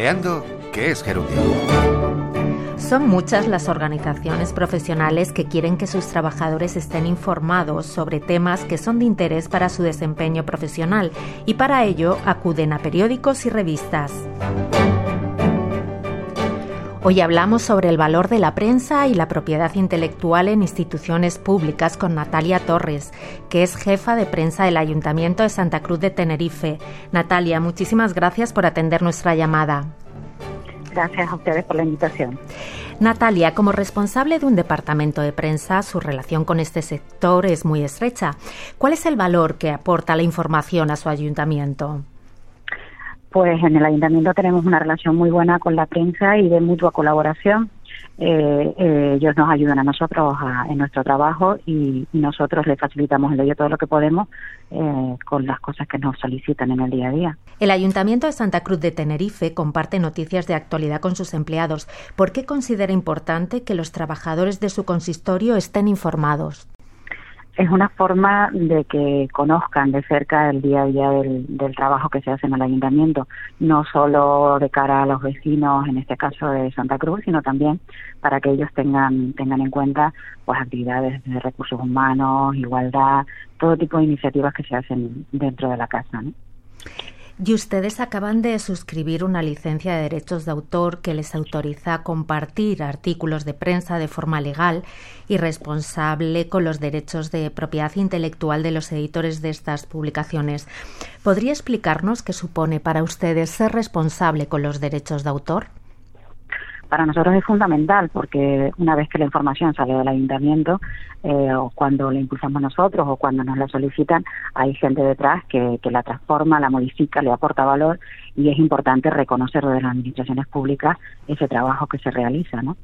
Creando es gerundio. Son muchas las organizaciones profesionales que quieren que sus trabajadores estén informados sobre temas que son de interés para su desempeño profesional y para ello acuden a periódicos y revistas. Hoy hablamos sobre el valor de la prensa y la propiedad intelectual en instituciones públicas con Natalia Torres, que es jefa de prensa del Ayuntamiento de Santa Cruz de Tenerife. Natalia, muchísimas gracias por atender nuestra llamada. Gracias a ustedes por la invitación. Natalia, como responsable de un departamento de prensa, su relación con este sector es muy estrecha. ¿Cuál es el valor que aporta la información a su ayuntamiento? Pues en el ayuntamiento tenemos una relación muy buena con la prensa y de mutua colaboración. Eh, eh, ellos nos ayudan a nosotros en nuestro trabajo y, nosotros les facilitamos el ello todo lo que podemos eh, con las cosas que nos solicitan en el día a día. El Ayuntamiento de Santa Cruz de Tenerife comparte noticias de actualidad con sus empleados. ¿Por qué considera importante que los trabajadores de su consistorio estén informados? Es una forma de que conozcan de cerca el día a día del, trabajo que se hace en el ayuntamiento, no solo de cara a los vecinos, en este caso de Santa Cruz, sino también para que ellos tengan tengan en cuenta pues actividades de recursos humanos, igualdad, todo tipo de iniciativas que se hacen dentro de la casa. ¿no? Y ustedes acaban de suscribir una licencia de derechos de autor que les autoriza a compartir artículos de prensa de forma legal y responsable con los derechos de propiedad intelectual de los editores de estas publicaciones. ¿Podría explicarnos qué supone para ustedes ser responsable con los derechos de autor? Para nosotros es fundamental porque una vez que la información sale del ayuntamiento eh, o cuando la impulsamos nosotros o cuando nos la solicitan, hay gente detrás que, la transforma, la modifica, le aporta valor y es importante reconocer desde las administraciones públicas ese trabajo que se realiza, ¿no?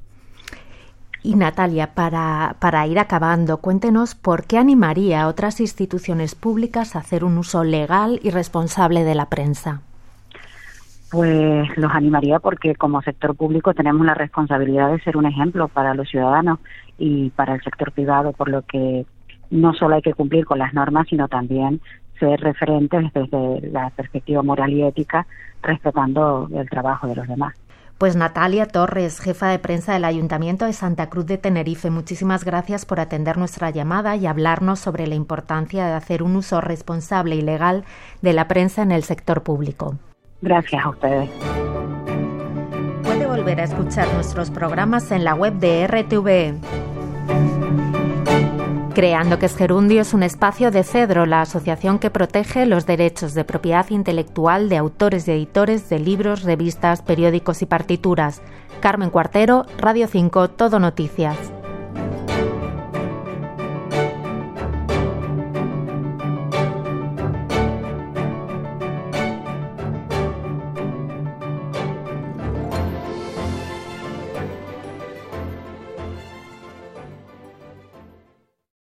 Y Natalia, para, para ir acabando, cuéntenos por qué animaría a otras instituciones públicas a hacer un uso legal y responsable de la prensa pues los animaría porque como sector público tenemos la responsabilidad de ser un ejemplo para los ciudadanos y para el sector privado, por lo que no solo hay que cumplir con las normas, sino también ser referentes desde la perspectiva moral y ética, respetando el trabajo de los demás. Pues Natalia Torres, jefa de prensa del Ayuntamiento de Santa Cruz de Tenerife, muchísimas gracias por atender nuestra llamada y hablarnos sobre la importancia de hacer un uso responsable y legal de la prensa en el sector público. Gracias a ustedes. Puede volver a escuchar nuestros programas en la web de RTV. Creando que es Gerundio es un espacio de Cedro, la asociación que protege los derechos de propiedad intelectual de autores y editores de libros, revistas, periódicos y partituras. Carmen Cuartero, Radio 5, Todo Noticias.